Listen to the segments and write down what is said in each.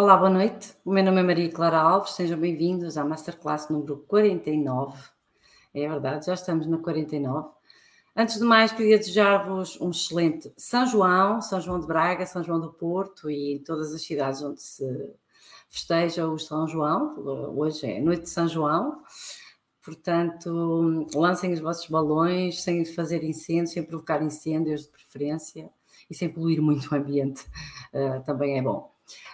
Olá, boa noite. O meu nome é Maria Clara Alves. Sejam bem-vindos à Masterclass número 49. É verdade, já estamos na 49. Antes de mais, queria desejar-vos um excelente São João, São João de Braga, São João do Porto e todas as cidades onde se festeja o São João. Hoje é noite de São João. Portanto, lancem os vossos balões sem fazer incêndio, sem provocar incêndios de preferência e sem poluir muito o ambiente. Uh, também é bom.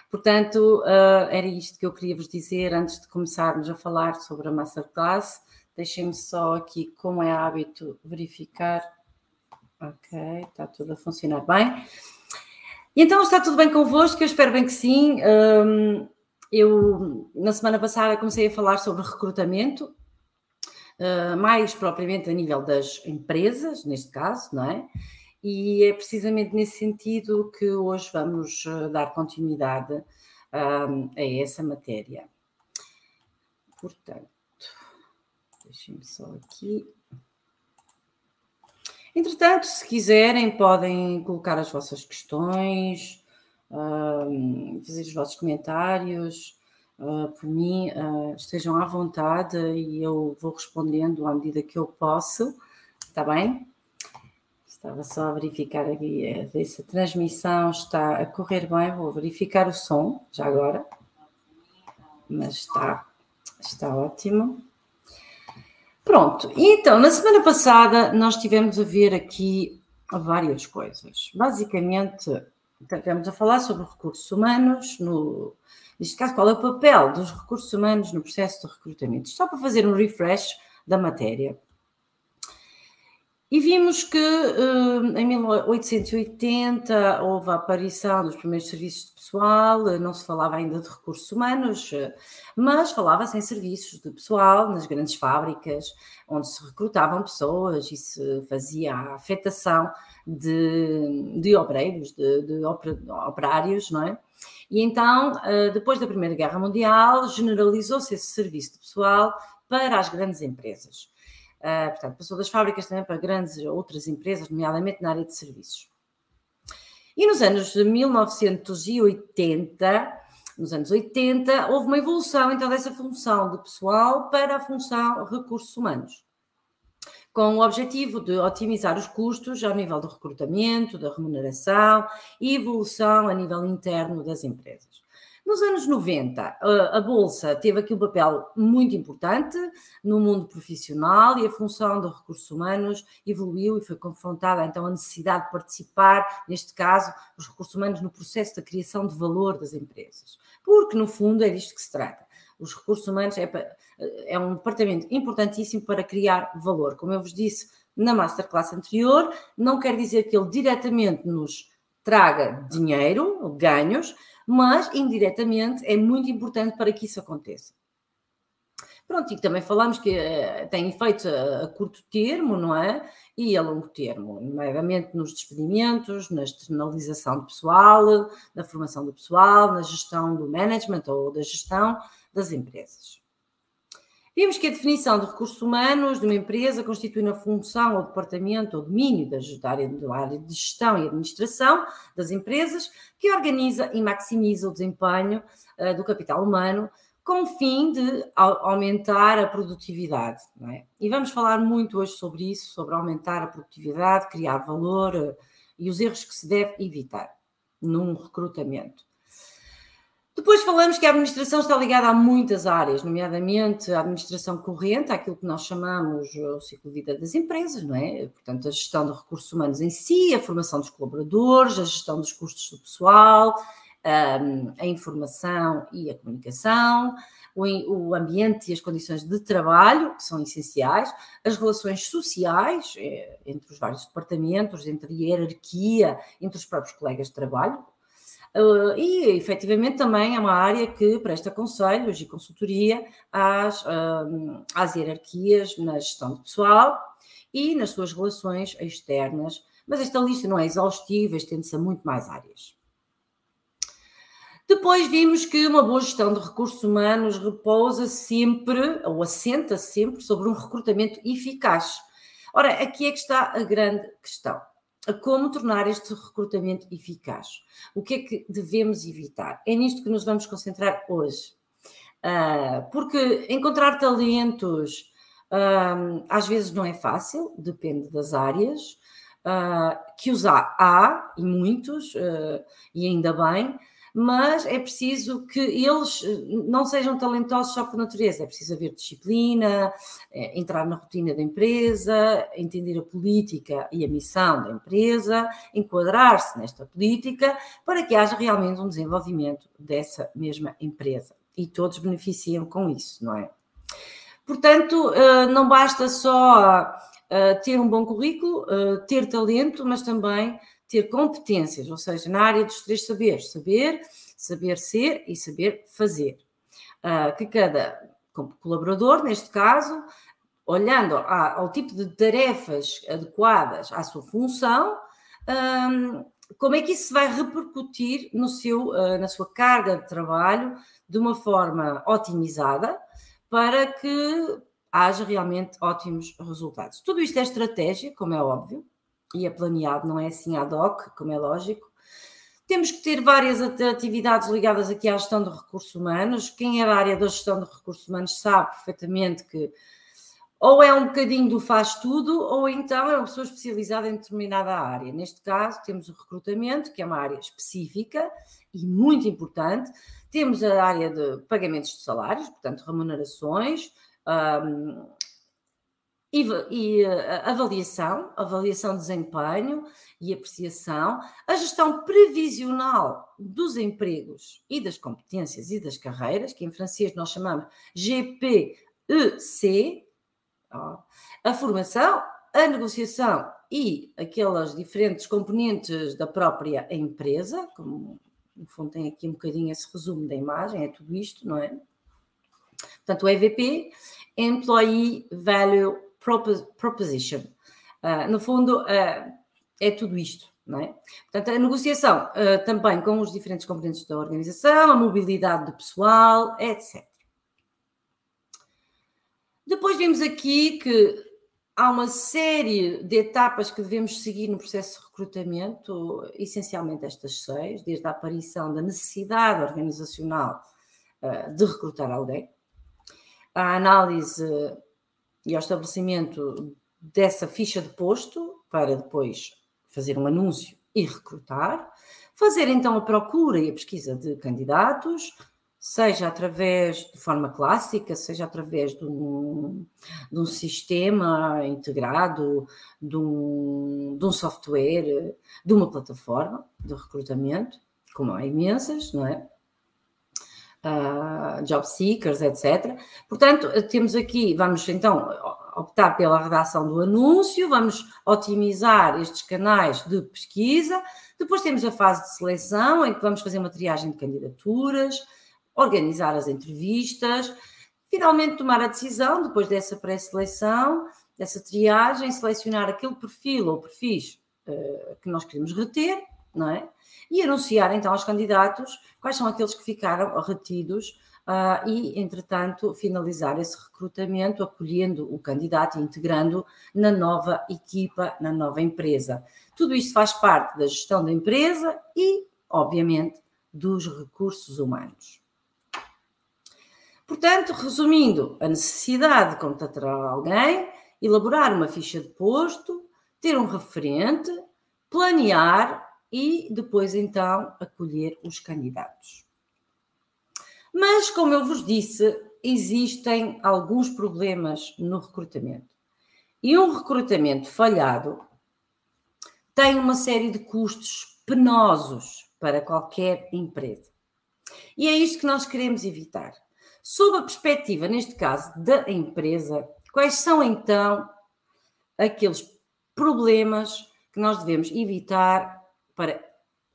Portanto, uh, era isto que eu queria vos dizer antes de começarmos a falar sobre a Masterclass. Deixem-me só aqui, como é hábito, verificar. Ok, está tudo a funcionar bem. Então está tudo bem convosco? Eu espero bem que sim. Um, eu, na semana passada, comecei a falar sobre recrutamento, uh, mais propriamente a nível das empresas, neste caso, não é? E é precisamente nesse sentido que hoje vamos eh, dar continuidade um, a essa matéria. Portanto, deixem-me só aqui. Entretanto, se quiserem, podem colocar as vossas questões, um, fazer os vossos comentários. Uh, por mim, uh, estejam à vontade e eu vou respondendo à medida que eu posso, está bem? Estava só a verificar aqui se a transmissão está a correr bem. Vou verificar o som já agora. Mas está, está ótimo. Pronto, então, na semana passada nós tivemos a ver aqui várias coisas. Basicamente, tivemos a falar sobre recursos humanos, no, neste caso, qual é o papel dos recursos humanos no processo de recrutamento. Só para fazer um refresh da matéria. E vimos que eh, em 1880 houve a aparição dos primeiros serviços de pessoal, eh, não se falava ainda de recursos humanos, eh, mas falava-se em serviços de pessoal nas grandes fábricas, onde se recrutavam pessoas e se fazia a afetação de, de obreiros, de, de operários, não é? E então, depois da Primeira Guerra Mundial, generalizou-se esse serviço de pessoal para as grandes empresas. Uh, portanto, passou das fábricas também para grandes outras empresas, nomeadamente na área de serviços. E nos anos de 1980, nos anos 80, houve uma evolução então dessa função de pessoal para a função recursos humanos, com o objetivo de otimizar os custos ao nível do recrutamento, da remuneração e evolução a nível interno das empresas. Nos anos 90, a Bolsa teve aqui um papel muito importante no mundo profissional e a função dos recursos humanos evoluiu e foi confrontada então a necessidade de participar, neste caso, os recursos humanos no processo da criação de valor das empresas. Porque, no fundo, é disto que se trata. Os recursos humanos é, é um departamento importantíssimo para criar valor. Como eu vos disse na masterclass anterior, não quer dizer que ele diretamente nos traga dinheiro, ganhos, mas indiretamente é muito importante para que isso aconteça. Pronto, e também falamos que uh, tem efeitos a, a, curto termo, não é? E a longo termo, nomeadamente nos despedimentos, na externalização do pessoal, na formação do pessoal, na gestão do management ou da gestão das empresas. Vimos que a definição de recursos humanos de uma empresa constitui na função ou departamento ou domínio da área, de gestão e administração das empresas que organiza e maximiza o desempenho uh, do capital humano com o fim de aumentar a produtividade. É? E vamos falar muito hoje sobre isso, sobre aumentar a produtividade, criar valor uh, e os erros que se deve evitar num recrutamento. Depois falamos que a administração está ligada a muitas áreas, nomeadamente a administração corrente, aquilo que nós chamamos o ciclo de vida das empresas, não é? Portanto, a gestão de recursos humanos em si, a formação dos colaboradores, a gestão dos custos do pessoal, a informação e a comunicação, o ambiente e as condições de trabalho, que são essenciais, as relações sociais eh, entre os vários departamentos, entre a hierarquia, entre os próprios colegas de trabalho, Uh, e, efetivamente, também é uma área que presta conselhos e consultoria às, uh, às hierarquias na gestão pessoal e nas suas relações externas. Mas esta lista não é exaustiva, estende-se a muito mais áreas. Depois vimos que uma boa gestão de recursos humanos repousa sempre, ou assenta sempre, sobre um recrutamento eficaz. Ora, aqui é que está a grande questão. A como tornar este recrutamento eficaz. O que é que devemos evitar? É nisto que nos vamos concentrar hoje. Uh, porque encontrar talentos uh, às vezes não é fácil, depende das áreas, uh, que os há, há e muitos, e ainda bem, mas é preciso que eles eh, não sejam talentosos só por natureza, é preciso haver disciplina, é, entrar na rotina da empresa, entender a política e a missão da empresa, enquadrar-se nesta política para que haja realmente um desenvolvimento dessa mesma empresa. E todos beneficiam com isso, não é? Portanto, eh, não basta só ter um bom currículo, ter talento, mas também ter competências, ou seja, na área dos três saberes: saber, saber ser e saber fazer. Uh, que cada colaborador, neste caso, olhando ao tipo de tarefas adequadas à sua função, um, como é que isso vai repercutir no seu, uh, na sua carga de trabalho de uma forma otimizada para que haja realmente ótimos resultados. Tudo isto é estratégia, como é óbvio, e é planeado, não é assim ad hoc, como é lógico. Temos que ter várias atividades ligadas aqui à gestão de recursos humanos. Quem é da área da gestão de recursos humanos sabe perfeitamente que ou é um bocadinho do faz tudo, ou então é uma pessoa especializada em determinada área. Neste caso, temos o recrutamento, que é uma área específica e muito importante. Temos a área de pagamentos de salários, portanto, remunerações, um, e, e uh, avaliação, avaliação de desempenho e apreciação, a gestão previsional dos empregos e das competências e das carreiras, que em francês nós chamamos GPEC, a formação, a negociação e aquelas diferentes componentes da própria empresa, como no fundo tem aqui um bocadinho esse resumo da imagem, é tudo isto, não é? Portanto, o EVP, Employee Value proposition. Uh, no fundo, uh, é tudo isto, não é? Portanto, a negociação uh, também com os diferentes componentes da organização, a mobilidade do pessoal, etc. Depois vimos aqui que há uma série de etapas que devemos seguir no processo de recrutamento, essencialmente estas seis, desde a aparição da necessidade organizacional de recrutar alguém, a análise e ao estabelecimento dessa ficha de posto para depois fazer um anúncio e recrutar, fazer então a procura e a pesquisa de candidatos, seja através de forma clássica, seja através de um, de um sistema integrado, de um, de um software, de uma plataforma de recrutamento, como há imensas, não é? Uh, job seekers, etc. Portanto, temos aqui, vamos então optar pela redação do anúncio, vamos otimizar estes canais de pesquisa, depois temos a fase de seleção, em que vamos fazer uma triagem de candidaturas, organizar as entrevistas, finalmente tomar a decisão, depois dessa pré-seleção, dessa triagem, selecionar aquele perfil ou perfis uh, que nós queremos reter, não é? E anunciar então aos candidatos quais são aqueles que ficaram retidos uh, e, entretanto, finalizar esse recrutamento, acolhendo o candidato e integrando na nova equipa, na nova empresa. Tudo isto faz parte da gestão da empresa e, obviamente, dos recursos humanos. Portanto, resumindo, a necessidade de contratar alguém, elaborar uma ficha de posto, ter um referente, planear e depois então acolher os candidatos. Mas, como eu vos disse, existem alguns problemas no recrutamento. E um recrutamento falhado tem uma série de custos penosos para qualquer empresa. E é isto que nós queremos evitar. Sob a perspectiva, neste caso, da empresa, quais são então aqueles problemas que nós devemos evitar para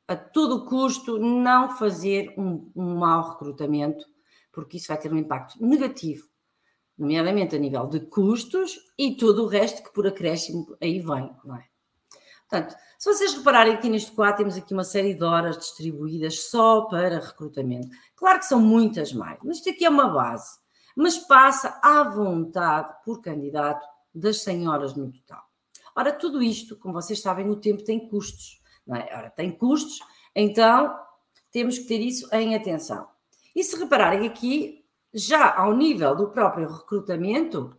a todo custo não fazer um, um mau recrutamento, porque isso vai ter um impacto negativo, nomeadamente a nível de custos e todo o resto que por acréscimo aí vem, não é? Portanto, se vocês repararem aqui neste quadro, temos aqui uma série de horas distribuídas só para recrutamento. Claro que são muitas mais, mas isto aqui é uma base. Mas passa à vontade por candidato das 100 horas no total. Ora, tudo isto, como vocês sabem, o tempo tem custos, não é? Ora, tem custos, então temos que ter isso em atenção. E se repararem aqui, já ao nível do próprio recrutamento,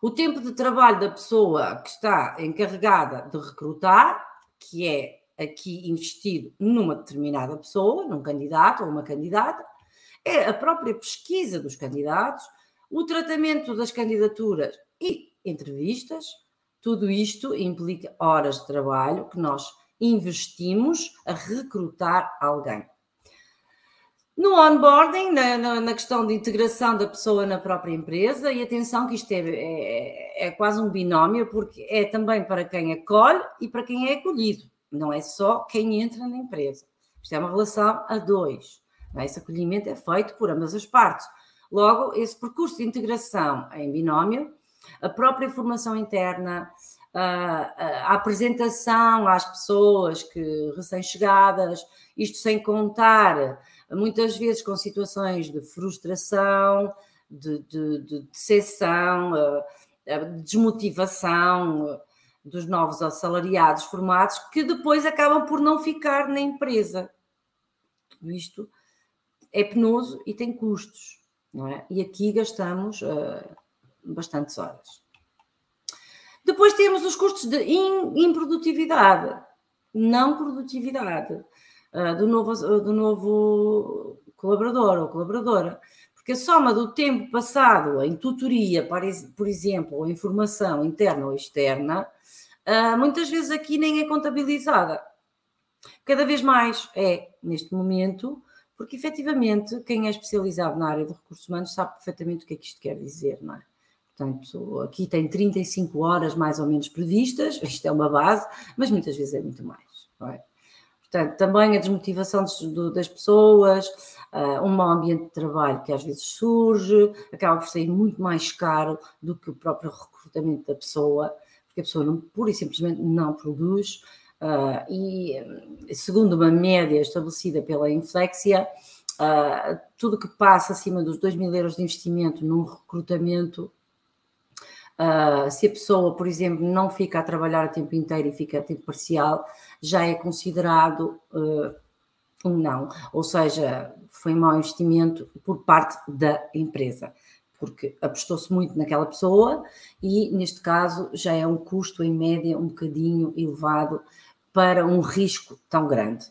o tempo de trabalho da pessoa que está encarregada de recrutar, que é aqui investido numa determinada pessoa, num candidato ou uma candidata, é a própria pesquisa dos candidatos, o tratamento das candidaturas e entrevistas, tudo isto implica horas de trabalho que nós investimos a recrutar alguém. No onboarding, na, na, na, questão de integração da pessoa na própria empresa, e atenção que isto é, é, é, quase um binómio, porque é também para quem acolhe e para quem é acolhido, não é só quem entra na empresa. Isto é uma relação a dois. É? Esse acolhimento é feito por ambas as partes. Logo, esse percurso de integração em binómio, a própria formação interna, a, apresentação às pessoas que recém-chegadas, isto sem contar muitas vezes com situações de frustração, de, de, de decepção, eh, eh, de desmotivação eh, dos novos assalariados formados, que depois acabam por não ficar na empresa. Tudo isto é penoso e tem custos, não é? E aqui gastamos uh, bastantes horas. Depois temos os custos de improdutividade, não produtividade. Ah, do, novo, do novo colaborador ou colaboradora. Porque a soma do tempo passado em tutoria, por exemplo, ou em formação interna ou externa, ah, muitas vezes aqui nem é contabilizada. Cada vez mais é, neste momento, porque efetivamente quem é especializado na área de recursos humanos sabe perfeitamente o que é que isto quer dizer, não é? Portanto, aqui tem 35 horas mais ou menos previstas, isto é uma base, mas muitas vezes é muito mais, é? Portanto, também a desmotivação das pessoas, uh, um mau ambiente de trabalho que às vezes surge, acaba por sair muito mais caro do que o próprio recrutamento da pessoa, porque a pessoa não, pura e simplesmente não produz. Uh, e segundo uma média estabelecida pela Inflexia, uh, tudo que passa acima dos 2 mil euros de investimento num recrutamento Uh, se a pessoa, por exemplo, não fica a trabalhar a tempo inteiro e fica a tempo parcial, já é considerado uh, um não. Ou seja, foi mau investimento por parte da empresa, porque apostou-se muito naquela pessoa e, neste caso, já é um custo, em média, um bocadinho elevado para um risco tão grande.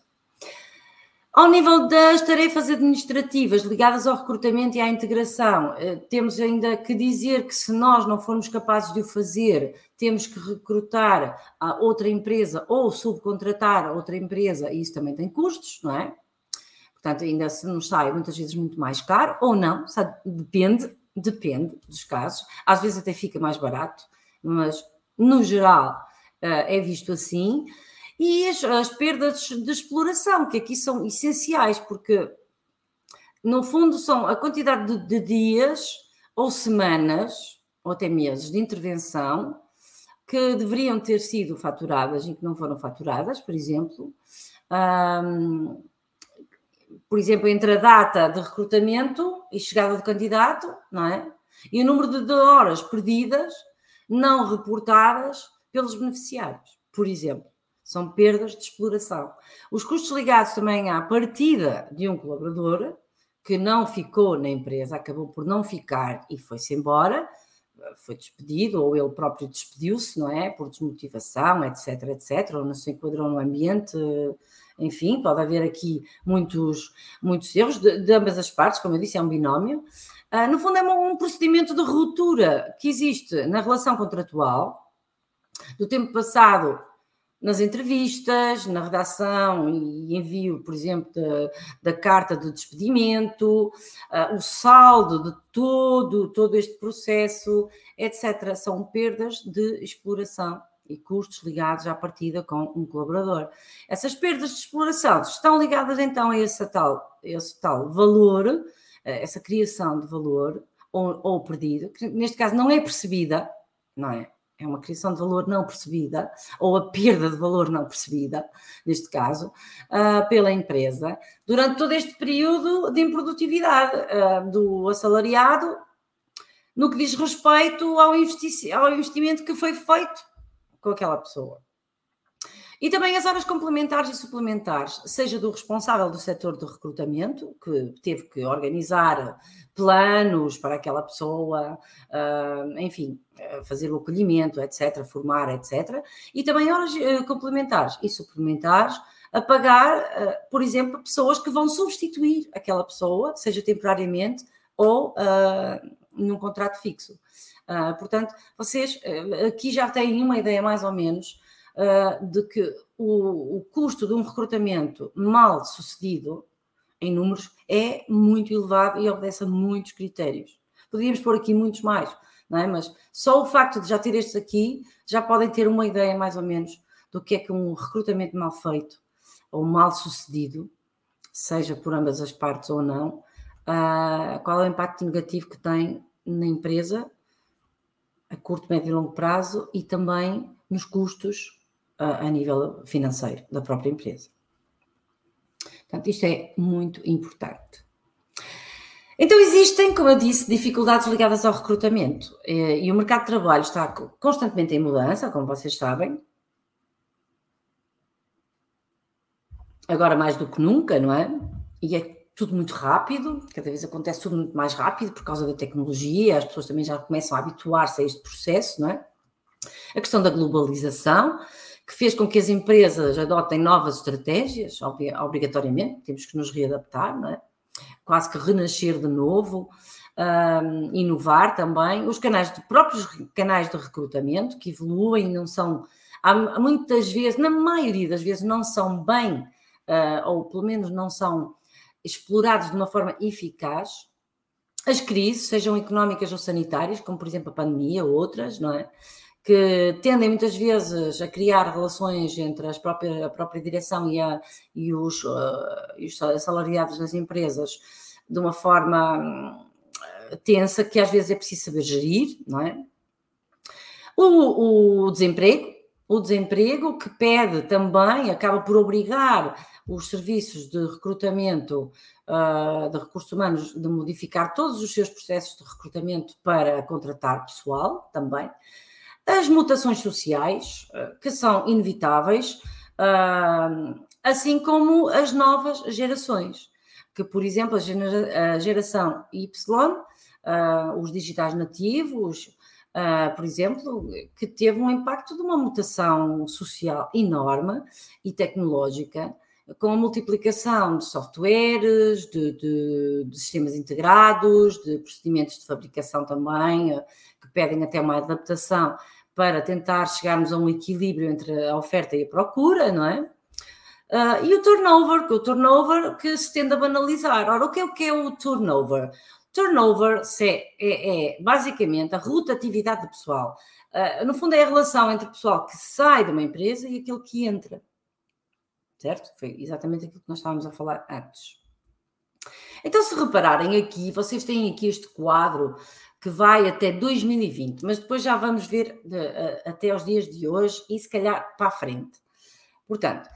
Ao nível das tarefas administrativas ligadas ao recrutamento e à integração, eh, temos ainda que dizer que se nós não formos capazes de o fazer, temos que recrutar a outra empresa ou subcontratar a outra empresa, e isso também tem custos, não é? Portanto, ainda se nos sai muitas vezes muito mais caro, ou não, sabe? depende, depende dos casos. Às vezes até fica mais barato, mas no geral eh, é visto assim e as, as perdas de exploração, que aqui são essenciais, porque no fundo são a quantidade de, de dias ou semanas, ou até meses, de intervenção que deveriam ter sido faturadas e que não foram faturadas, por exemplo. Um, por exemplo, entre a data de recrutamento e chegada do candidato, não é? E o número de horas perdidas não reportadas pelos beneficiários, por exemplo são perdas de exploração. Os custos ligados também à partida de um colaborador que não ficou na empresa, acabou por não ficar e foi-se embora, foi despedido, ou ele próprio despediu-se, não é? Por desmotivação, etc, etc, ou não se enquadrou no ambiente, enfim, pode haver aqui muitos, muitos erros de, de ambas as partes, como eu disse, é um binómio. Uh, no fundo, é um procedimento de ruptura que existe na relação contratual do tempo passado nas entrevistas, na redação e envio, por exemplo, da, da carta de despedimento, uh, o saldo de todo, todo este processo, etc. São perdas de exploração e custos ligados à partida com um colaborador. Essas perdas de exploração estão ligadas então a esse tal, esse tal valor, uh, essa criação de valor ou, ou perdido, que neste caso não é percebida, não é? É uma criação de valor não percebida, ou a perda de valor não percebida, neste caso, uh, pela empresa, durante todo este período de improdutividade uh, do assalariado, no que diz respeito ao, investi ao investimento que foi feito com aquela pessoa. E também as horas complementares e suplementares, seja do responsável do setor de recrutamento, que teve que organizar planos para aquela pessoa, uh, enfim, fazer o acolhimento, etc., formar, etc., e também horas uh, complementares e suplementares a pagar, uh, por exemplo, pessoas que vão substituir aquela pessoa, seja temporariamente ou num contrato fixo. portanto, vocês aqui já têm uma ideia mais ou menos uh, de que o, o custo de um recrutamento mal sucedido, em números, é muito elevado e obedece a muitos critérios. Podíamos pôr aqui muitos mais, não é? mas só o facto de já ter estes aqui já podem ter uma ideia mais ou menos do que é que um recrutamento mal feito ou mal sucedido, seja por ambas as partes ou não, uh, qual é o impacto negativo que tem na empresa a curto, médio e longo prazo e também nos custos a, nível financeiro da própria empresa. Portanto, isto é muito importante. Então, existem, como eu disse, dificuldades ligadas ao recrutamento eh, e o mercado de trabalho está constantemente em mudança, como vocês sabem. Agora mais do que nunca, não é? E é tudo muito rápido, cada vez acontece tudo muito mais rápido por causa da tecnologia, as pessoas também já começam a habituar-se a este processo, não é? A questão da globalização, que fez com que as empresas adotem novas estratégias, obrigatoriamente, temos que nos readaptar, não é? quase que renascer de novo, um, inovar também. Os canais, de, próprios canais de recrutamento que evoluem não são, há, muitas vezes, na maioria das vezes, não são bem, uh, ou pelo menos não são explorados de uma forma eficaz. As crises, sejam económicas ou sanitárias, como por exemplo a pandemia ou outras, não é? Que tendem muitas vezes a criar relações entre as próprias, a própria direção e, a, e, os, uh, os assalariados das empresas de uma forma uh, tensa que às vezes é preciso saber gerir, não é? O, o desemprego, o desemprego que pede também, acaba por obrigar os serviços de recrutamento uh, de recursos humanos de modificar todos os seus processos de recrutamento para contratar pessoal também as mutações sociais, eh, que são inevitáveis, ah, assim como as novas gerações, que, por exemplo, a geração Y, ah, os digitais nativos, por exemplo, que teve um impacto de uma mutação social enorme e tecnológica, com a multiplicação de softwares, de, de, de, sistemas integrados, de procedimentos de fabricação também, que pedem até uma adaptação para tentar chegarmos a um equilíbrio entre a oferta e a procura, não é? Uh, e o turnover, que o turnover que se tende a banalizar. Ora, o que é o, que é o turnover? Turnover é, é, é basicamente a rotatividade do pessoal. Uh, no fundo, é a relação entre o pessoal que sai de uma empresa e aquele que entra. Certo? Foi exatamente aquilo que nós estávamos a falar antes. Então, se repararem aqui, vocês têm aqui este quadro que vai até 2020, mas depois já vamos ver de, uh, até os dias de hoje e se calhar para a frente. Portanto,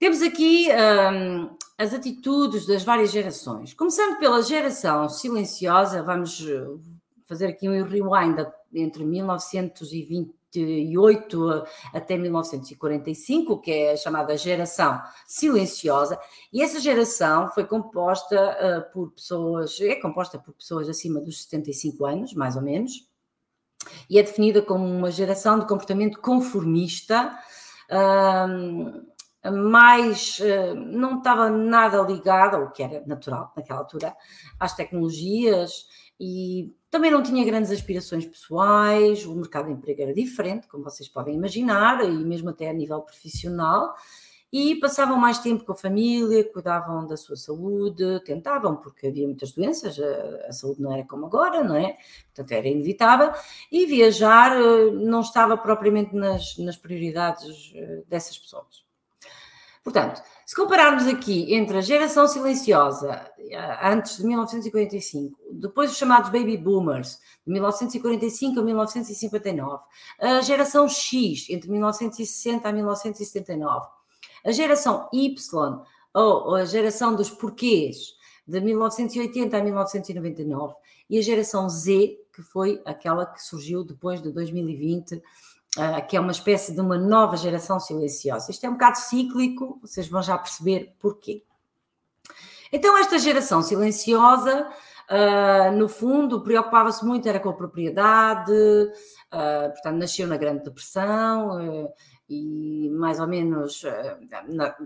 temos aqui um, as atitudes das várias gerações. Começando pela geração silenciosa, vamos eh, fazer aqui um rewind entre 1920 1928 até 1945, que é a chamada geração silenciosa, e essa geração foi composta uh, por pessoas, é composta por pessoas acima dos 75 anos, mais ou menos, e é definida como uma geração de comportamento conformista, uh, mais uh, não estava nada ligada, o que era natural naquela altura, às tecnologias e também não tinha grandes aspirações pessoais, o mercado de emprego era diferente, como vocês podem imaginar, e mesmo até a nível profissional, e passavam mais tempo com a família, cuidavam da sua saúde, tentavam, porque havia muitas doenças, a, a saúde não era como agora, não é? Portanto, era inevitável, e viajar eh, não estava propriamente nas, nas prioridades eh, dessas pessoas. Portanto, se compararmos aqui entre a geração silenciosa eh, antes de 1945, depois os chamados baby boomers, de 1945 a 1959, a geração X, entre 1960 a 1979, a geração Y, ou a geração dos porquês, de 1980 a 1999, e a geração Z, que foi aquela que surgiu depois de 2020 uh, que é uma espécie de uma nova geração silenciosa. Isto é um bocado cíclico, vocês vão já perceber porquê. Então, esta geração silenciosa, uh, no fundo, preocupava-se muito era com a propriedade, uh, portanto, nasceu na Grande Depressão, e mais ou menos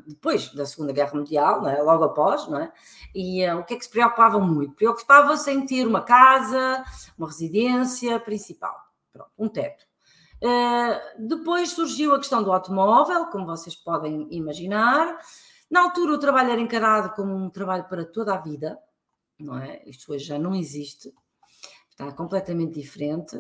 depois da Segunda Guerra Mundial, é? logo após, não é? E o que é que se preocupavam muito? Preocupavam-se em ter uma casa, uma residência principal, Pronto, um teto. Uh, depois surgiu a questão do automóvel, como vocês podem imaginar. Na altura o trabalho era encarado como um trabalho para toda a vida, não é? Isto hoje já não existe, está completamente diferente.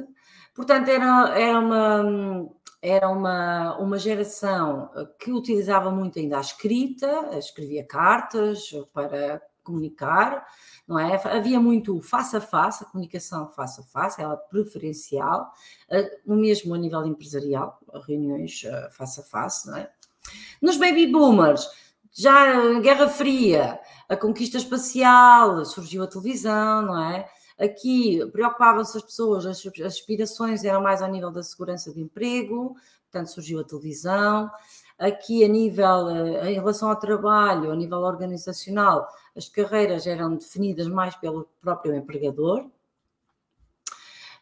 Portanto, era, era uma era uma, uma geração que utilizava muito ainda a escrita, escrevia cartas para comunicar, não é? Havia muito face a face, a comunicação face a face, ela preferencial, o mesmo a nível empresarial, reuniões eh, face a face, não é? Nos baby boomers, já Guerra Fria, a conquista espacial, surgiu a televisão, não é? Aqui preocupavam-se as pessoas, as, aspirações eram mais ao nível da segurança de emprego, portanto surgiu a televisão. Aqui, a nível, eh, em relação ao trabalho, a nível organizacional, as carreiras eram definidas mais pelo próprio empregador.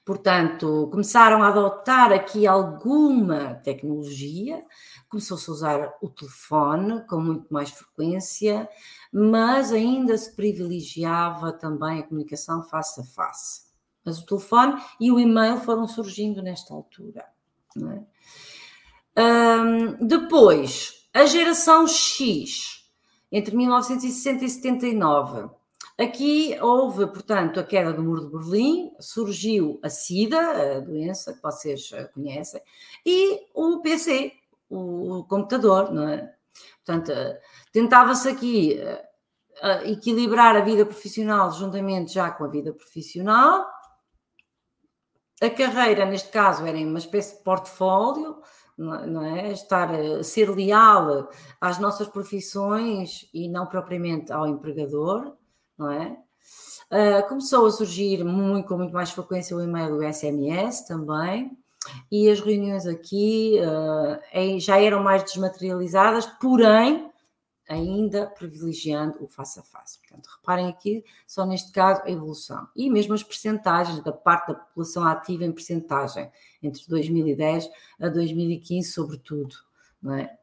Portanto, começaram a adotar aqui alguma tecnologia, começou-se a usar o telefone com muito mais frequência, mas ainda se privilegiava também a comunicação face a face. Mas o telefone e o e-mail foram surgindo nesta altura. É? Um, depois, a geração X, entre 1960 e 79. Aqui houve, portanto, a queda do muro de Berlim, surgiu a SIDA, a doença que vocês eh, conhecem, e o PC, o computador, não é? Portanto, eh, tentava-se aqui uh, equilibrar a vida profissional juntamente já com a vida profissional. A carreira, neste caso, era uma espécie de portfólio, não é? Estar, a ser leal às nossas profissões e não propriamente ao empregador, não é? Uh, começou a surgir muito, com muito mais frequência o e-mail do SMS também e as reuniões aqui uh, já eram mais desmaterializadas, porém ainda privilegiando o face a face. Portanto, reparem aqui, só neste caso, a evolução. E mesmo as percentagens da parte da população ativa em percentagem, entre 2010 a 2015, sobretudo. Não é?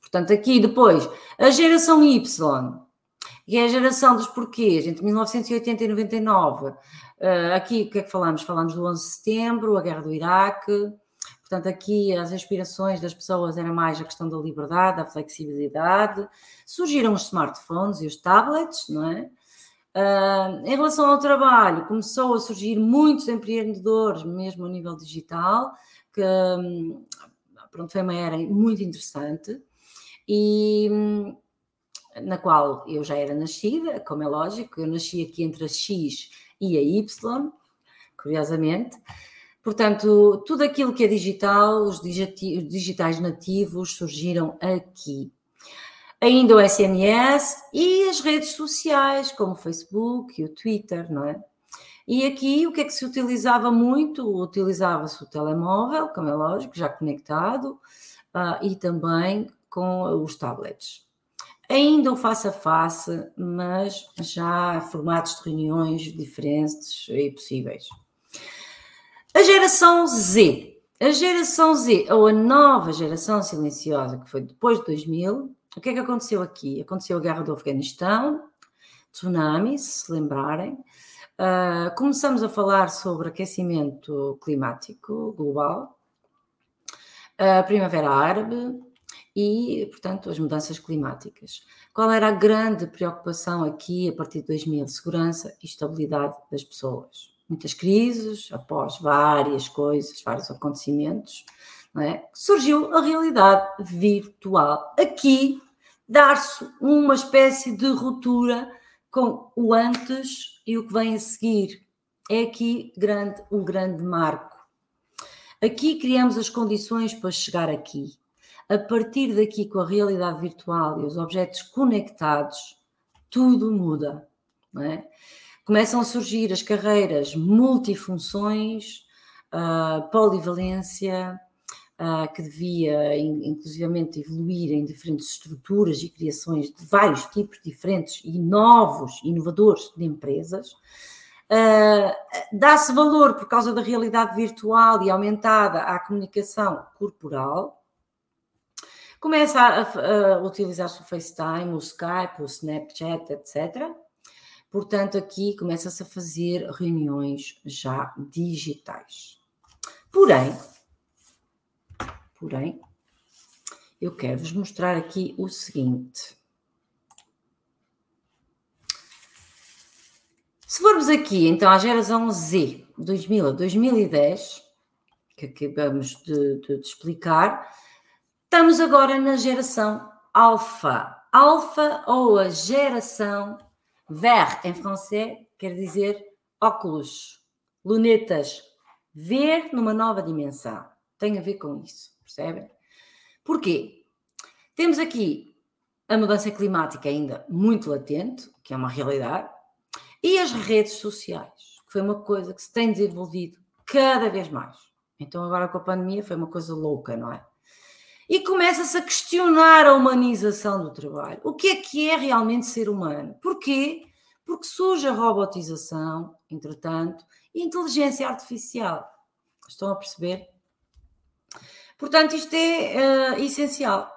Portanto, aqui depois, a geração Y, que é a geração dos porquês, entre 1980 e 99, Uh, aqui o que é que falamos? Falamos do 11 de setembro, a guerra do Iraque. Portanto, aqui as aspirações das pessoas era mais a questão da liberdade, da flexibilidade. Surgiram os smartphones e os tablets, não é? Uh, em relação ao trabalho, começou a surgir muitos empreendedores, mesmo a nível digital, que hum, pronto, foi uma era muito interessante e hum, na qual eu já era nascida, como é lógico, eu nasci aqui entre a X e a Y, curiosamente. Portanto, tudo aquilo que é digital, os digitais nativos surgiram aqui. Ainda o SMS e as redes sociais, como o Facebook e o Twitter, não é? E aqui o que é que se utilizava muito? Utilizava-se o telemóvel, como é lógico, já conectado, uh, e também com os tablets ainda o face a face, mas já formatos de reuniões diferentes e possíveis. A geração Z. A geração Z, ou a nova geração silenciosa, que foi depois de 2000, o que é que aconteceu aqui? Aconteceu a guerra do Afeganistão, tsunami, se lembrarem. Uh, começamos a falar sobre aquecimento climático global, a Primavera Árabe, e, portanto, as mudanças climáticas. Qual era a grande preocupação aqui a partir de 2000? Segurança e estabilidade das pessoas. Muitas crises, após várias coisas, vários acontecimentos, é? surgiu a realidade virtual. Aqui, dar-se uma espécie de ruptura com o antes e o que vem a seguir. É aqui grande, um grande marco. Aqui criamos as condições para chegar aqui a partir daqui, com a realidade virtual e os objetos conectados, tudo muda. É? Começam a surgir as carreiras multifunções, uh, polivalência, uh, que devia, inclusivamente, evoluir em diferentes estruturas e criações de vários tipos diferentes e novos, inovadores de empresas. Uh, Dá-se valor por causa da realidade virtual e aumentada à comunicação corporal. Começa a, a utilizar-se o FaceTime, o Skype, o Snapchat, etc. Portanto, aqui começa-se a fazer reuniões já digitais. Porém, porém, eu quero vos mostrar aqui o seguinte. Se formos aqui, então, à geração Z, 2000 a 2010, que acabamos de, de, de explicar, estamos agora na geração alfa. Alfa ou a geração vert em francês quer dizer óculos, lunetas, ver numa nova dimensão. Tem a ver com isso, percebem? Porquê? Temos aqui a mudança climática ainda muito latente, que é uma realidade, e as redes sociais, que foi uma coisa que se tem desenvolvido cada vez mais. Então, agora com a pandemia foi uma coisa louca, não é? E começa-se a questionar a humanização do trabalho. O que é que é realmente ser humano? Porquê? Porque surge a robotização, entretanto, e inteligência artificial. Estão a perceber? Portanto, isto é uh, essencial.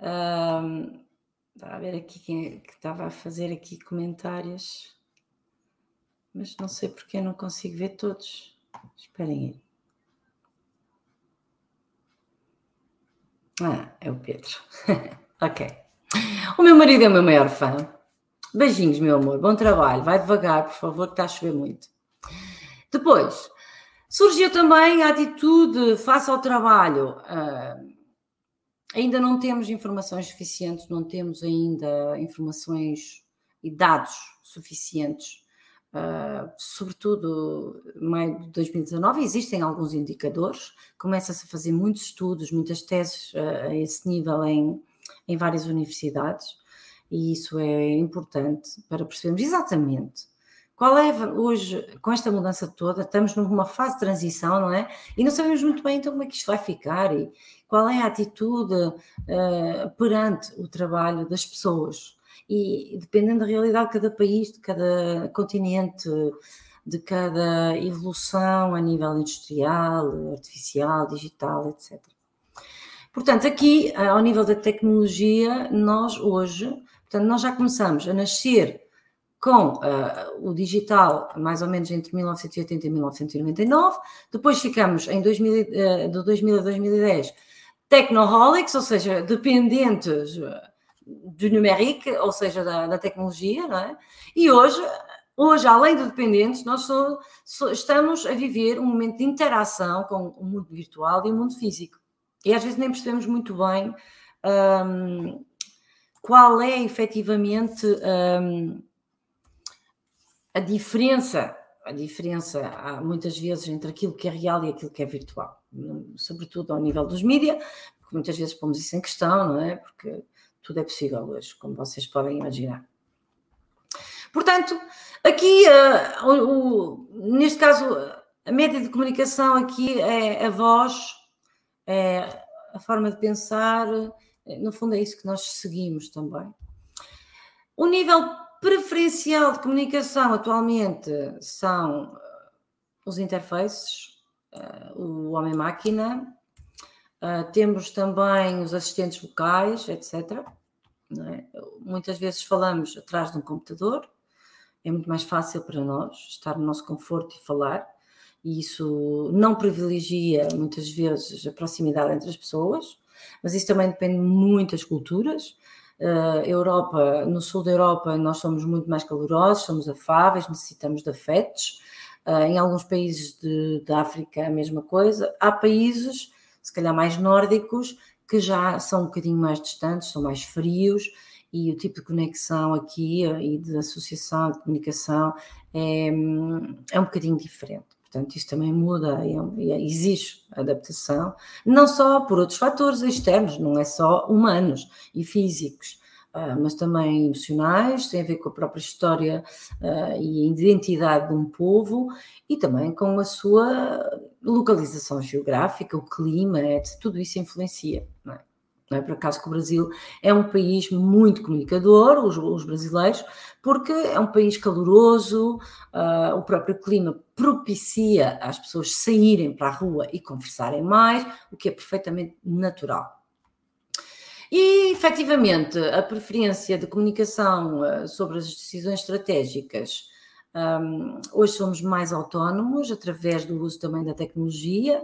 Um, a ver aqui quem é que estava a fazer aqui comentários, mas não sei porque não consigo ver todos. Esperem aí. Ah, é o Pedro. ok. O meu marido é o meu maior fã. Beijinhos, meu amor. Bom trabalho. Vai devagar, por favor, que está a chover muito. Depois, surgiu também a atitude face ao trabalho. Uh, ainda não temos informações suficientes, não temos ainda informações e dados suficientes, uh, sobretudo maio de 2019. Existem alguns indicadores, começa-se a fazer muitos estudos, muitas teses uh, a esse nível em, em várias universidades, e isso é importante para percebermos exatamente qual é hoje, com esta mudança toda, estamos numa fase de transição, não é? E não sabemos muito bem então como é que isto vai ficar e qual é a atitude uh, perante o trabalho das pessoas. E dependendo da realidade de cada país, de cada continente, de cada evolução a nível industrial, artificial, digital, etc. Portanto, aqui, ao nível da tecnologia, nós hoje, portanto, nós já começamos a nascer com uh, o digital mais ou menos entre 1980 e 1999, depois ficamos em 2000, uh, de 2000 a 2010 technoholics, ou seja, dependentes do numérico, ou seja, da, da, tecnologia, não é? E hoje, hoje além de dependentes, nós estamos a viver um momento de interação com o mundo virtual e o mundo físico. E às vezes nem percebemos muito bem um, qual é efetivamente um, a diferença, a diferença muitas vezes entre aquilo que é real e aquilo que é virtual, sobretudo ao nível dos mídias, porque muitas vezes pomos isso em questão, não é? Porque tudo é possível hoje, como vocês podem imaginar. Portanto, aqui, uh, o, o, neste caso, a média de comunicação aqui é a voz, é a forma de pensar, no fundo é isso que nós seguimos também. O nível preferencial de comunicação atualmente são uh, os interfaces, o homem-máquina, uh, temos também os assistentes vocais, etc. É? Muitas vezes falamos atrás de um computador, é muito mais fácil para nós estar no nosso conforto e falar, e isso não privilegia muitas vezes a proximidade entre as pessoas, mas isso também depende muito das culturas. Uh, Europa, no sul da Europa, nós somos muito mais calorosos, somos afáveis, necessitamos de afetos. Uh, em alguns países de, de África, a mesma coisa. Há países, se calhar mais nórdicos, que já são um bocadinho mais distantes, são mais frios e o tipo de conexão aqui eh, e de associação, de comunicação é, é um bocadinho diferente. Portanto, isso também muda e exige adaptação, não só por outros fatores externos, não é só humanos e físicos, mas também emocionais, tem a ver com a própria história uh, e a identidade de um povo e também com a sua localização geográfica, o clima, tudo isso influencia. Não é? Não é por acaso que o Brasil é um país muito comunicador, os, os brasileiros, porque é um país caloroso, uh, o próprio clima propicia as pessoas saírem para a rua e conversarem mais, o que é perfeitamente natural. E, efetivamente, a preferência de comunicação uh, sobre as decisões estratégicas. Um, hoje somos mais autónomos através do uso também da tecnologia,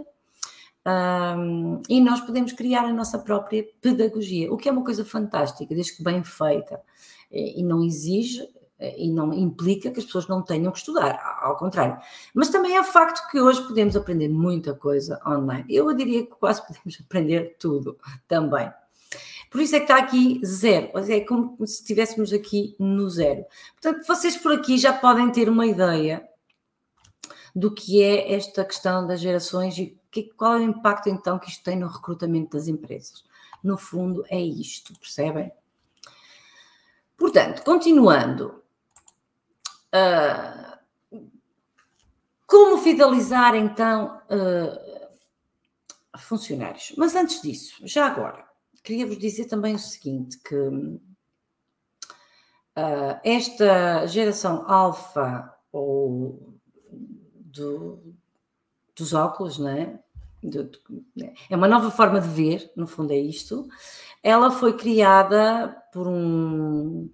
um, e nós podemos criar a nossa própria pedagogia, o que é uma coisa fantástica, desde que bem feita, e não exige e não implica que as pessoas não tenham que estudar, ao contrário. Mas também é facto que hoje podemos aprender muita coisa online. Eu diria que quase podemos aprender tudo também. Por isso é que está aqui zero, é como se estivéssemos aqui no zero. Portanto, vocês por aqui já podem ter uma ideia do que é esta questão das gerações e qual é o impacto então que isto tem no recrutamento das empresas? No fundo, é isto, percebem? Portanto, continuando. Uh, como fidelizar então uh, funcionários? Mas antes disso, já agora, queria vos dizer também o seguinte: que uh, esta geração alfa ou do, dos óculos, não é? é uma nova forma de ver, no fundo é isto. Ela foi criada por um,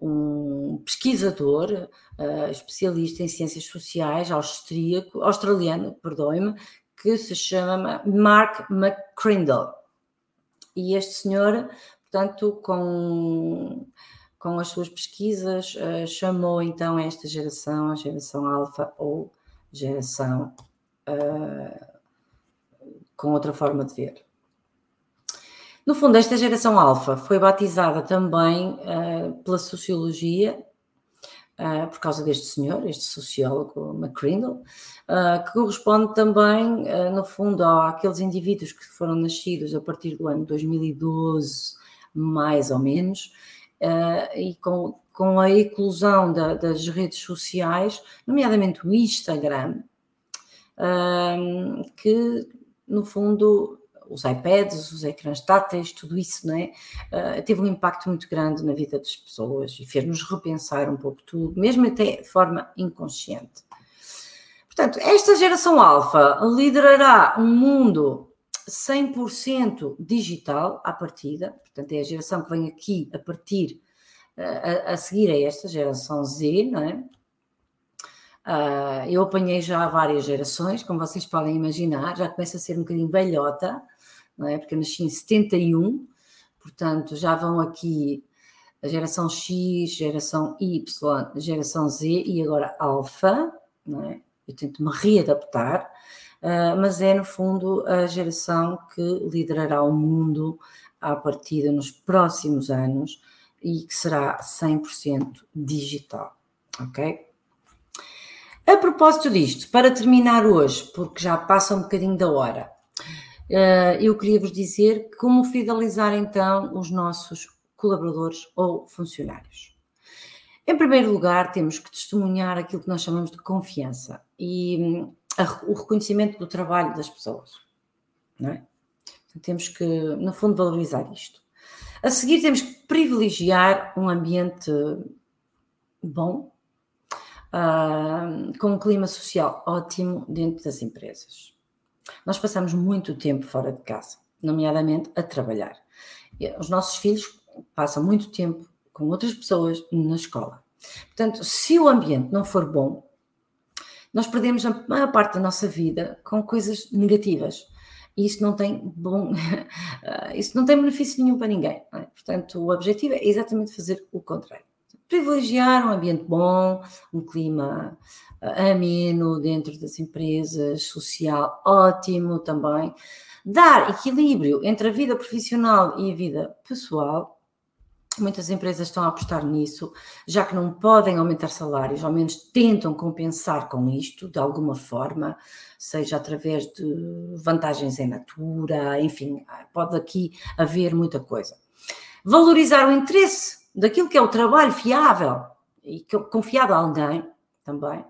um pesquisador, uh, especialista em ciências sociais, austríaco, australiano, perdoe-me, que se chama Mark McCrindle. E este senhor, portanto, com, com as suas pesquisas, uh, chamou então esta geração, a geração alfa ou geração uh, com outra forma de ver. No fundo, esta geração alfa foi batizada também uh, pela sociologia, uh, por causa deste senhor, este sociólogo McCrindle, uh, que corresponde também, no fundo, àqueles indivíduos que foram nascidos a partir do ano 2012, mais ou menos, e com, com a eclosão da, das redes sociais, nomeadamente o Instagram, que no fundo, os iPads, os ecrãs táteis, tudo isso, não é? Uh, teve um impacto muito grande na vida das pessoas e fez-nos repensar um pouco tudo, mesmo até de forma inconsciente. Portanto, esta geração alfa liderará um mundo 100% digital à partida, portanto, é a geração que vem aqui a partir, a, a seguir a esta geração Z, não é? Uh, eu apanhei já várias gerações, como vocês podem imaginar, já começo a ser um bocadinho velhota, não é? Porque eu nasci em 71, portanto já vão aqui a geração X, geração Y, geração Z e agora Alpha, não é? Eu tento me readaptar, uh, mas é no fundo a geração que liderará o mundo à partida nos próximos anos e que será 100% digital, ok? A propósito disto, para terminar hoje, porque já passa um bocadinho da hora, eu queria vos dizer como fidelizar então os nossos colaboradores ou funcionários. Em primeiro lugar, temos que testemunhar aquilo que nós chamamos de confiança e hum, o reconhecimento do trabalho das pessoas. Não é? Temos que, no fundo, valorizar isto. A seguir, temos que privilegiar um ambiente bom, uh, com um clima social ótimo dentro das empresas. Nós passamos muito tempo fora de casa, nomeadamente a trabalhar. Os nossos filhos passam muito tempo com outras pessoas na escola. Portanto, se o ambiente não for bom, nós perdemos a maior parte da nossa vida com coisas negativas. E isso não tem bom, isso não tem benefício nenhum para ninguém. É? Portanto, o objetivo é exatamente fazer o contrário privilegiar um ambiente bom, um clima uh, ameno dentro das empresas, social ótimo também, dar equilíbrio entre a vida profissional e a vida pessoal. Muitas empresas estão a apostar nisso, já que não podem aumentar salários, ao menos tentam compensar com isto de alguma forma, seja através de vantagens em natura, enfim, pode aqui haver muita coisa. Valorizar o interesse daquilo que é o trabalho fiável e confiado a alguém também.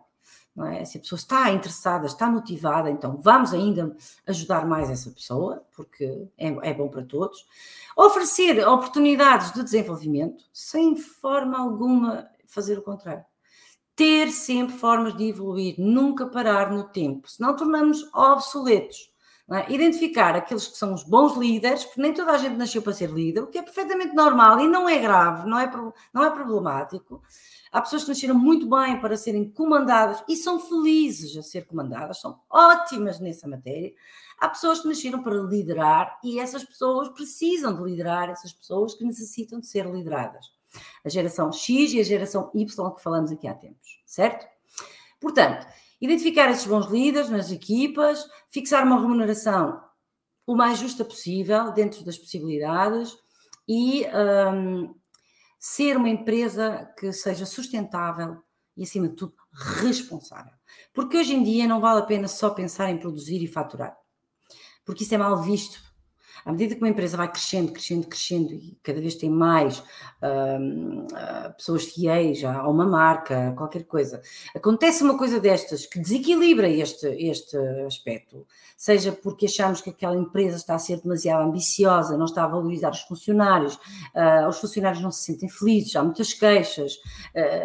É? Se a pessoa está interessada, está motivada, então vamos ainda ajudar mais essa pessoa, porque é, é bom para todos. Oferecer oportunidades de desenvolvimento, sem forma alguma fazer o contrário. Ter sempre formas de evoluir, nunca parar no tempo, senão tornamos obsoletos. É? Identificar aqueles que são os bons líderes, porque nem toda a gente nasceu para ser líder, o que é perfeitamente normal e não é grave, não é, não é problemático. Há pessoas que nasceram muito bem para serem comandadas e são felizes a ser comandadas, são ótimas nessa matéria. Há pessoas que nasceram para liderar e essas pessoas precisam de liderar essas pessoas que necessitam de ser lideradas. A geração X e a geração Y que falamos aqui há tempos, certo? Portanto, identificar esses bons líderes nas equipas, fixar uma remuneração o mais justa possível, dentro das possibilidades, e um, ser uma empresa que seja sustentável e, acima de tudo, responsável. Porque hoje em dia não vale a pena só pensar em produzir e faturar, porque isso é mal visto à medida que uma empresa vai crescendo, crescendo, crescendo e cada vez tem mais uh, uh, pessoas fiéis a, uma marca, qualquer coisa, acontece uma coisa destas que desequilibra este, este aspecto, seja porque achamos que aquela empresa está a ser demasiado ambiciosa, não está a valorizar os funcionários, uh, os funcionários não se sentem felizes, há muitas queixas,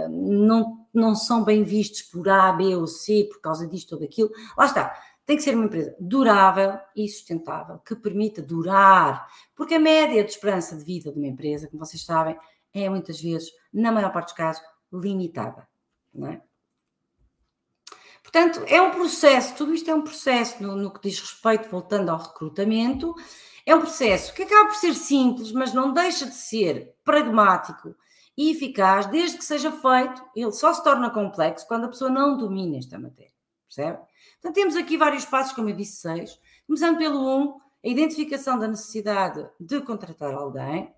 não, não são bem vistos por A, B ou C por causa disto ou daquilo, lá está tem que ser uma empresa durável e sustentável, que permita durar, porque a média de esperança de vida de uma empresa, como vocês sabem, é muitas vezes, na maior parte dos casos, limitada. Não é? Portanto, é um processo, tudo isto é um processo no, no, que diz respeito, voltando ao recrutamento, é um processo que acaba por ser simples, mas não deixa de ser pragmático e eficaz, desde que seja feito, ele só se torna complexo quando a pessoa não domina esta matéria, percebe? Então, temos aqui vários passos, como eu disse, seis. Começando pelo um, a identificação da necessidade de contratar alguém.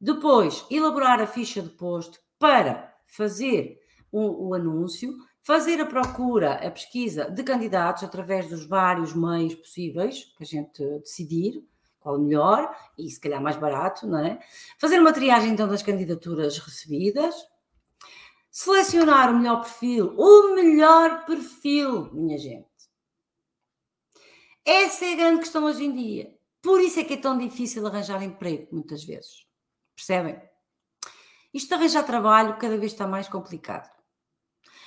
Depois, elaborar a ficha de posto para fazer o, o anúncio, fazer a procura, a pesquisa de candidatos através dos vários meios possíveis que a gente decidir, qual melhor e se calhar mais barato, não é? Fazer uma triagem então das candidaturas recebidas, Selecionar o melhor perfil, o melhor perfil, minha gente. Essa é a grande questão hoje em dia. Por isso é que é tão difícil arranjar emprego, muitas vezes. Percebem? Isto de arranjar trabalho cada vez está mais complicado.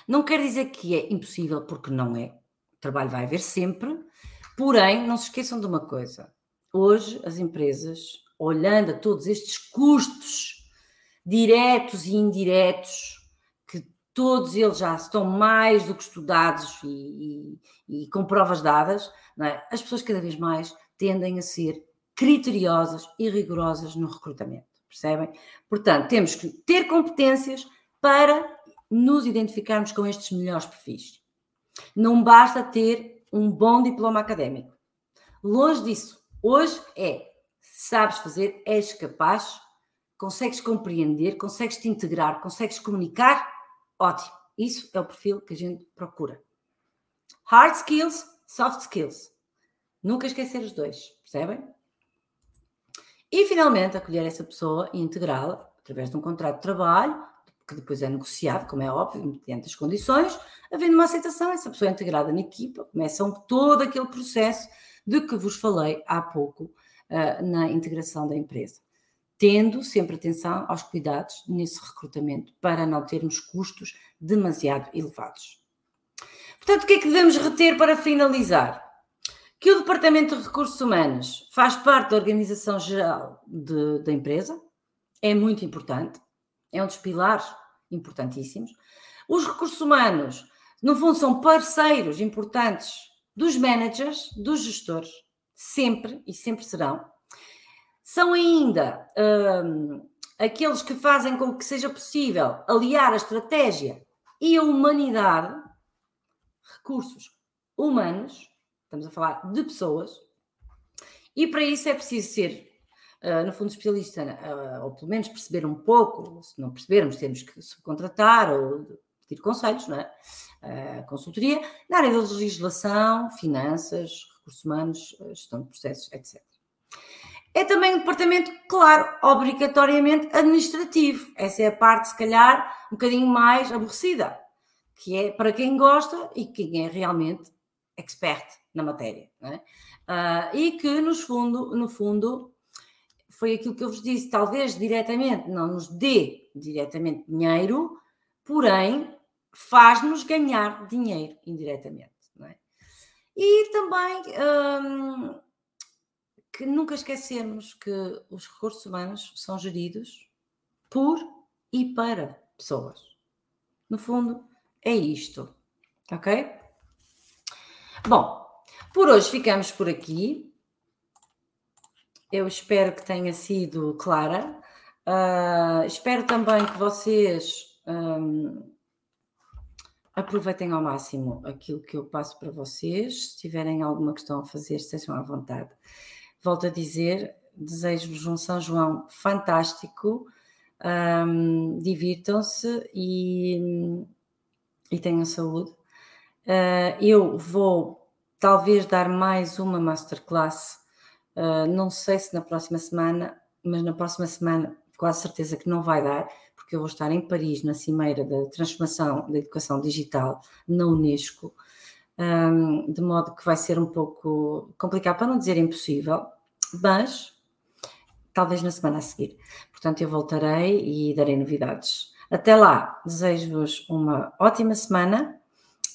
Não quer dizer que é impossível, porque não é. O trabalho vai haver sempre. Porém, não se esqueçam de uma coisa. Hoje, as empresas, olhando a todos estes custos diretos e indiretos todos eles já estão mais do que estudados e, e, e com provas dadas, é? as pessoas cada vez mais tendem a ser criteriosas e rigorosas no recrutamento, percebem? Portanto, temos que ter competências para nos identificarmos com estes melhores perfis. Não basta ter um bom diploma académico. Longe disso. Hoje é, sabes fazer, és capaz, consegues compreender, consegues te integrar, consegues comunicar, Ótimo. Isso é o perfil que a gente procura. Hard skills, soft skills. Nunca esquecer os dois, percebem? E finalmente acolher essa pessoa e integrá-la através de um contrato de trabalho, que depois é negociado, como é óbvio, mediante as condições, havendo uma aceitação, essa pessoa é integrada na equipa, começa todo aquele processo de que vos falei há pouco uh, na integração da empresa tendo sempre atenção aos cuidados nesse recrutamento, para não termos custos demasiado elevados. Portanto, o que é que devemos reter para finalizar? Que o Departamento de Recursos Humanos faz parte da organização geral de, da empresa, é muito importante, é um dos pilares importantíssimos. Os recursos humanos, no fundo, são parceiros importantes dos managers, dos gestores, sempre e sempre serão são ainda um, aqueles que fazem com que seja possível aliar a estratégia e a humanidade, recursos humanos, estamos a falar de pessoas, e para isso é preciso ser, uh, no fundo, especialista, uh, ou pelo menos perceber um pouco, se não percebermos, temos que subcontratar ou pedir conselhos, não é? Uh, consultoria, na área da legislação, finanças, recursos humanos, gestão de processos, etc. É também um departamento, claro, obrigatoriamente administrativo. Essa é a parte, se calhar, um bocadinho mais aborrecida, que é para quem gosta e quem é realmente expert na matéria. É? Uh, e que, no fundo, no fundo, foi aquilo que eu vos disse, talvez diretamente não nos dê diretamente dinheiro, porém faz-nos ganhar dinheiro indiretamente. É? E também hum, que nunca esquecermos que os recursos humanos são geridos por e para pessoas. No fundo, é isto. Ok? Bom, por hoje ficamos por aqui. Eu espero que tenha sido clara. Uh, espero também que vocês um, aproveitem ao máximo aquilo que eu passo para vocês. Se tiverem alguma questão a fazer, estejam à vontade. Volto a dizer, desejo-vos um São João fantástico, um, divirtam-se e, e tenham saúde. Uh, eu vou talvez dar mais uma masterclass, uh, não sei se na próxima semana, mas na próxima semana quase certeza que não vai dar, porque eu vou estar em Paris na cimeira da transformação da educação digital na Unesco um, de modo que vai ser um pouco complicado, para não dizer impossível, mas talvez na semana a seguir. Portanto, eu voltarei e darei novidades. Até lá, desejo-vos uma ótima semana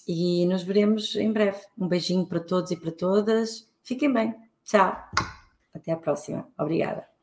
e nos veremos em breve. Um beijinho para todos e para todas. Fiquem bem. Tchau. Até a próxima. Obrigada.